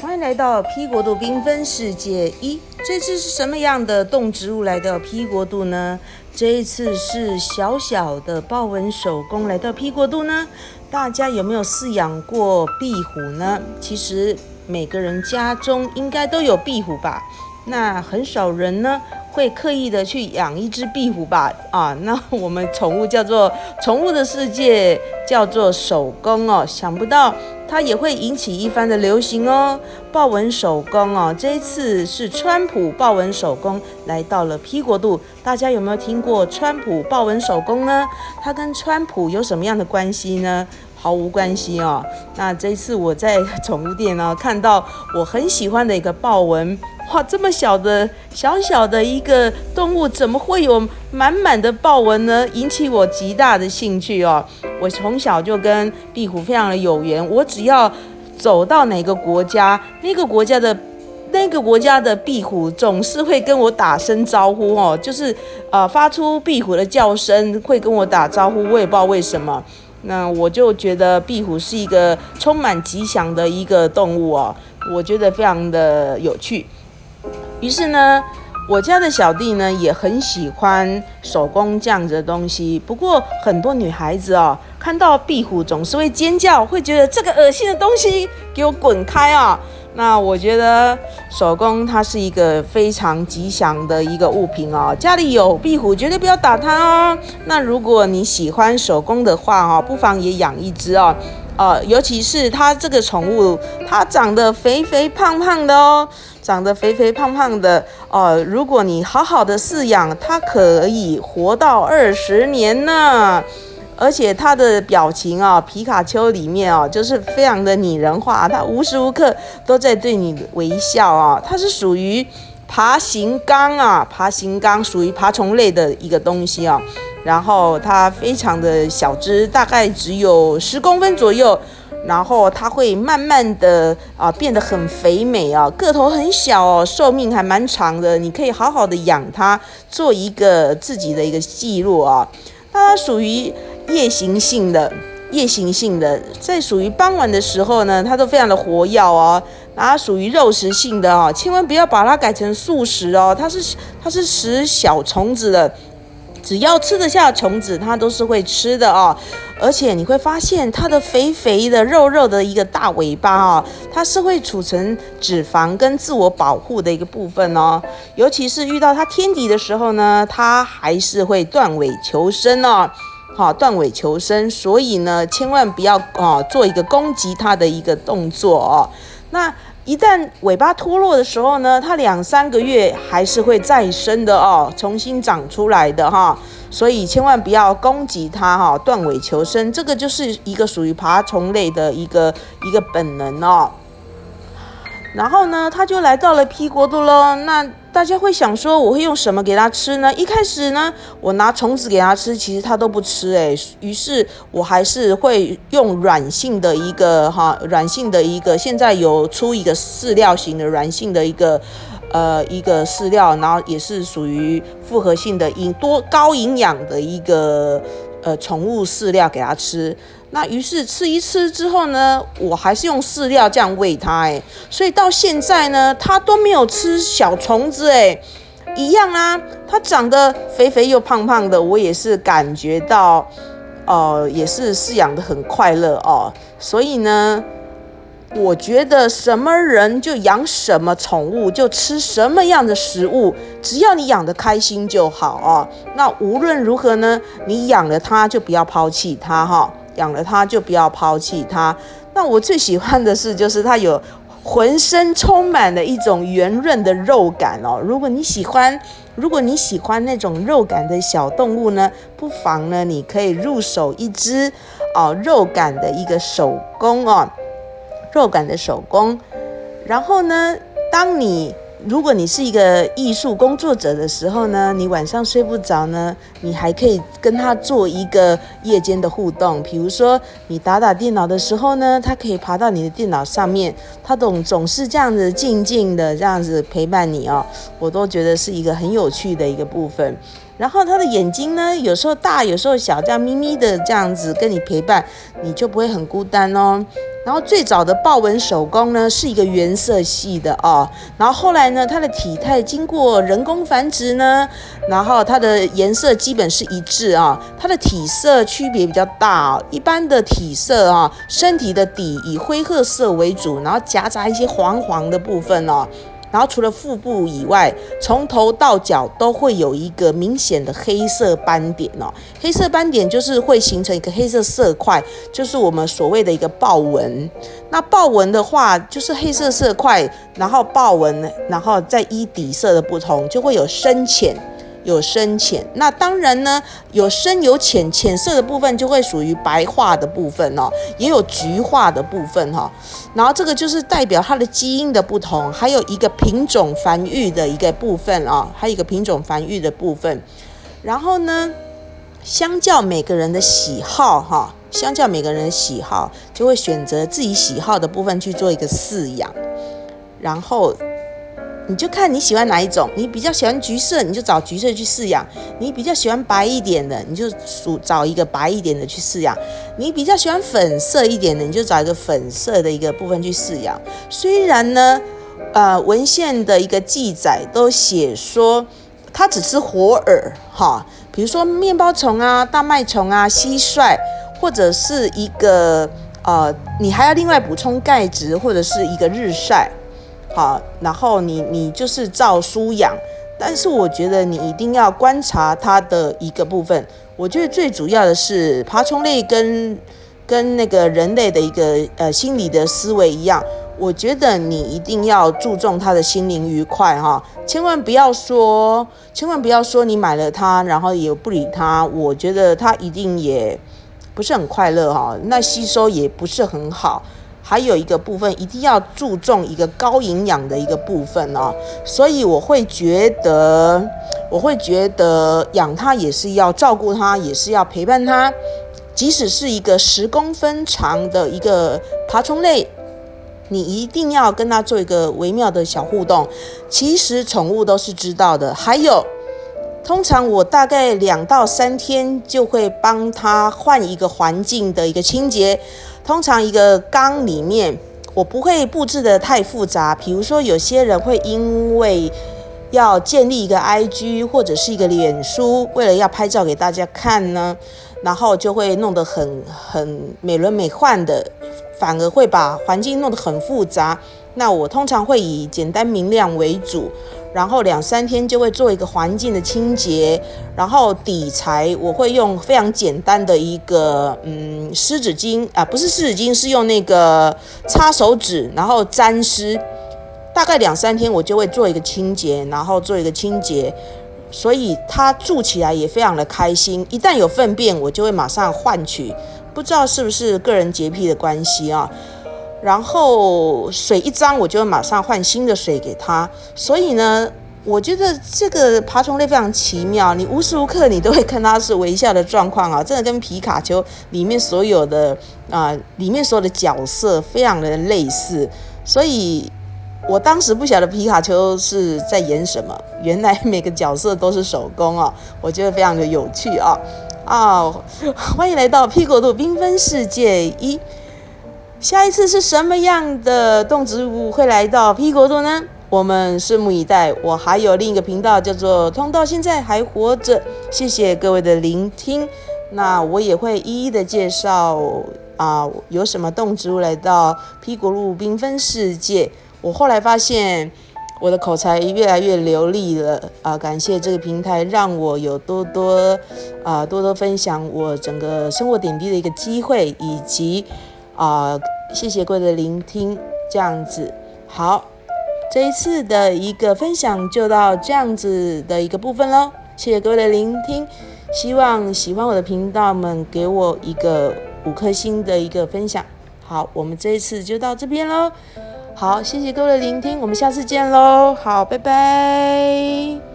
欢迎来到 P 国度缤纷世界一。这次是什么样的动植物来到 P 国度呢？这一次是小小的豹纹手工来到 P 国度呢。大家有没有饲养过壁虎呢？其实每个人家中应该都有壁虎吧？那很少人呢会刻意的去养一只壁虎吧？啊，那我们宠物叫做宠物的世界叫做手工哦，想不到。它也会引起一番的流行哦，豹纹手工哦，这一次是川普豹纹手工来到了 P 国度，大家有没有听过川普豹纹手工呢？它跟川普有什么样的关系呢？毫无关系哦。那这次我在宠物店呢看到我很喜欢的一个豹纹。哇，这么小的小小的一个动物，怎么会有满满的豹纹呢？引起我极大的兴趣哦。我从小就跟壁虎非常的有缘，我只要走到哪个国家，那个国家的那个国家的壁虎总是会跟我打声招呼哦，就是呃发出壁虎的叫声，会跟我打招呼。我也不知道为什么，那我就觉得壁虎是一个充满吉祥的一个动物哦，我觉得非常的有趣。于是呢，我家的小弟呢也很喜欢手工这样子的东西。不过很多女孩子哦，看到壁虎总是会尖叫，会觉得这个恶心的东西给我滚开啊！那我觉得手工它是一个非常吉祥的一个物品哦。家里有壁虎，绝对不要打它哦。那如果你喜欢手工的话哦，不妨也养一只哦。呃，尤其是它这个宠物，它长得肥肥胖胖的哦。长得肥肥胖胖的哦，如果你好好的饲养，它可以活到二十年呢。而且它的表情啊，皮卡丘里面啊，就是非常的拟人化，它无时无刻都在对你微笑啊。它是属于爬行纲啊，爬行纲属于爬虫类的一个东西啊。然后它非常的小只，大概只有十公分左右。然后它会慢慢的啊变得很肥美啊，个头很小哦，寿命还蛮长的。你可以好好的养它，做一个自己的一个记录啊。它属于夜行性的，夜行性的，在属于傍晚的时候呢，它都非常的活跃哦。它属于肉食性的哦，千万不要把它改成素食哦，它是它是食小虫子的。只要吃得下虫子，它都是会吃的哦。而且你会发现它的肥肥的、肉肉的一个大尾巴哦，它是会储存脂肪跟自我保护的一个部分哦。尤其是遇到它天敌的时候呢，它还是会断尾求生哦。好，断尾求生，所以呢，千万不要哦做一个攻击它的一个动作哦。那。一旦尾巴脱落的时候呢，它两三个月还是会再生的哦，重新长出来的哈，所以千万不要攻击它哈，断尾求生，这个就是一个属于爬虫类的一个一个本能哦。然后呢，它就来到了 P 国度喽。那大家会想说，我会用什么给它吃呢？一开始呢，我拿虫子给它吃，其实它都不吃诶。于是我还是会用软性的一个哈，软性的一个，现在有出一个饲料型的软性的一个呃一个饲料，然后也是属于复合性的营多高营养的一个呃宠物饲料给它吃。那于是吃一吃之后呢，我还是用饲料这样喂它，哎，所以到现在呢，它都没有吃小虫子，哎，一样啊，它长得肥肥又胖胖的，我也是感觉到，哦，也是饲养的很快乐哦，所以呢，我觉得什么人就养什么宠物，就吃什么样的食物，只要你养的开心就好哦。那无论如何呢，你养了它就不要抛弃它哈。养了它就不要抛弃它。那我最喜欢的是，就是它有浑身充满了一种圆润的肉感哦。如果你喜欢，如果你喜欢那种肉感的小动物呢，不妨呢，你可以入手一只哦肉感的一个手工哦，肉感的手工。然后呢，当你如果你是一个艺术工作者的时候呢，你晚上睡不着呢，你还可以跟他做一个夜间的互动。比如说，你打打电脑的时候呢，他可以爬到你的电脑上面，他总总是这样子静静的这样子陪伴你哦，我都觉得是一个很有趣的一个部分。然后它的眼睛呢，有时候大，有时候小，这样眯眯的这样子跟你陪伴，你就不会很孤单哦。然后最早的豹纹手工呢，是一个原色系的哦。然后后来呢，它的体态经过人工繁殖呢，然后它的颜色基本是一致啊。它的体色区别比较大哦，一般的体色啊，身体的底以灰褐色为主，然后夹杂一些黄黄的部分哦。然后除了腹部以外，从头到脚都会有一个明显的黑色斑点哦。黑色斑点就是会形成一个黑色色块，就是我们所谓的一个豹纹。那豹纹的话，就是黑色色块，然后豹纹，然后再依底色的不同，就会有深浅。有深浅，那当然呢，有深有浅，浅色的部分就会属于白化的部分哦，也有橘化的部分哈。然后这个就是代表它的基因的不同，还有一个品种繁育的一个部分哦，还有一个品种繁育的部分。然后呢，相较每个人的喜好哈，相较每个人的喜好，就会选择自己喜好的部分去做一个饲养，然后。你就看你喜欢哪一种，你比较喜欢橘色，你就找橘色去饲养；你比较喜欢白一点的，你就属找一个白一点的去饲养；你比较喜欢粉色一点的，你就找一个粉色的一个部分去饲养。虽然呢，呃，文献的一个记载都写说它只吃活饵，哈，比如说面包虫啊、大麦虫啊、蟋蟀，或者是一个呃，你还要另外补充钙质或者是一个日晒。好，然后你你就是照书养，但是我觉得你一定要观察它的一个部分。我觉得最主要的是爬虫类跟跟那个人类的一个呃心理的思维一样，我觉得你一定要注重它的心灵愉快哈，千万不要说，千万不要说你买了它，然后也不理它，我觉得它一定也不是很快乐哈，那吸收也不是很好。还有一个部分一定要注重一个高营养的一个部分哦，所以我会觉得，我会觉得养它也是要照顾它，也是要陪伴它。即使是一个十公分长的一个爬虫类，你一定要跟它做一个微妙的小互动。其实宠物都是知道的。还有，通常我大概两到三天就会帮它换一个环境的一个清洁。通常一个缸里面，我不会布置的太复杂。比如说，有些人会因为要建立一个 IG 或者是一个脸书，为了要拍照给大家看呢，然后就会弄得很很美轮美奂的，反而会把环境弄得很复杂。那我通常会以简单明亮为主。然后两三天就会做一个环境的清洁，然后底材我会用非常简单的一个嗯湿纸巾啊，不是湿纸巾，是用那个擦手纸，然后沾湿，大概两三天我就会做一个清洁，然后做一个清洁，所以它住起来也非常的开心。一旦有粪便，我就会马上换取，不知道是不是个人洁癖的关系啊。然后水一脏，我就马上换新的水给它。所以呢，我觉得这个爬虫类非常奇妙，你无时无刻你都会看它是微笑的状况啊，真的跟皮卡丘里面所有的啊，里面所有的角色非常的类似。所以我当时不晓得皮卡丘是在演什么，原来每个角色都是手工啊，我觉得非常的有趣啊啊！欢迎来到屁股度缤纷世界一。下一次是什么样的动植物会来到 P 国度呢？我们拭目以待。我还有另一个频道叫做“通道现在还活着”，谢谢各位的聆听。那我也会一一的介绍啊，有什么动植物来到 P 国度缤纷世界。我后来发现我的口才越来越流利了啊，感谢这个平台让我有多多啊多多分享我整个生活点滴的一个机会，以及。啊，谢谢各位的聆听，这样子好，这一次的一个分享就到这样子的一个部分喽。谢谢各位的聆听，希望喜欢我的频道们给我一个五颗星的一个分享。好，我们这一次就到这边喽。好，谢谢各位的聆听，我们下次见喽。好，拜拜。